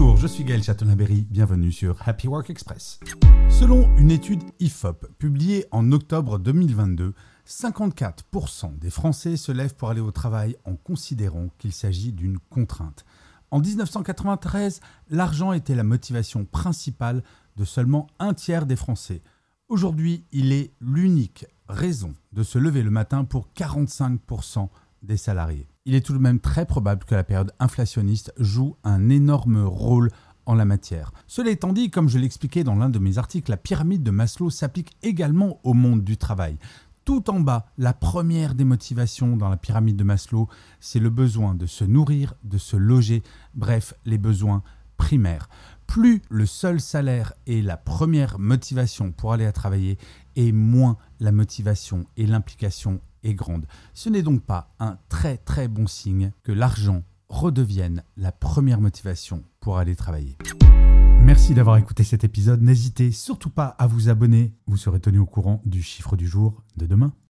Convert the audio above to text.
Bonjour, je suis Gaël Chatonaberry, bienvenue sur Happy Work Express. Selon une étude IFOP publiée en octobre 2022, 54% des Français se lèvent pour aller au travail en considérant qu'il s'agit d'une contrainte. En 1993, l'argent était la motivation principale de seulement un tiers des Français. Aujourd'hui, il est l'unique raison de se lever le matin pour 45% des salariés. Il est tout de même très probable que la période inflationniste joue un énorme rôle en la matière. Cela étant dit, comme je l'expliquais dans l'un de mes articles, la pyramide de Maslow s'applique également au monde du travail. Tout en bas, la première des motivations dans la pyramide de Maslow, c'est le besoin de se nourrir, de se loger, bref, les besoins primaires. Plus le seul salaire est la première motivation pour aller à travailler, et moins la motivation et l'implication est grande. Ce n'est donc pas un très très bon signe que l'argent redevienne la première motivation pour aller travailler. Merci d'avoir écouté cet épisode. N'hésitez surtout pas à vous abonner. Vous serez tenu au courant du chiffre du jour de demain.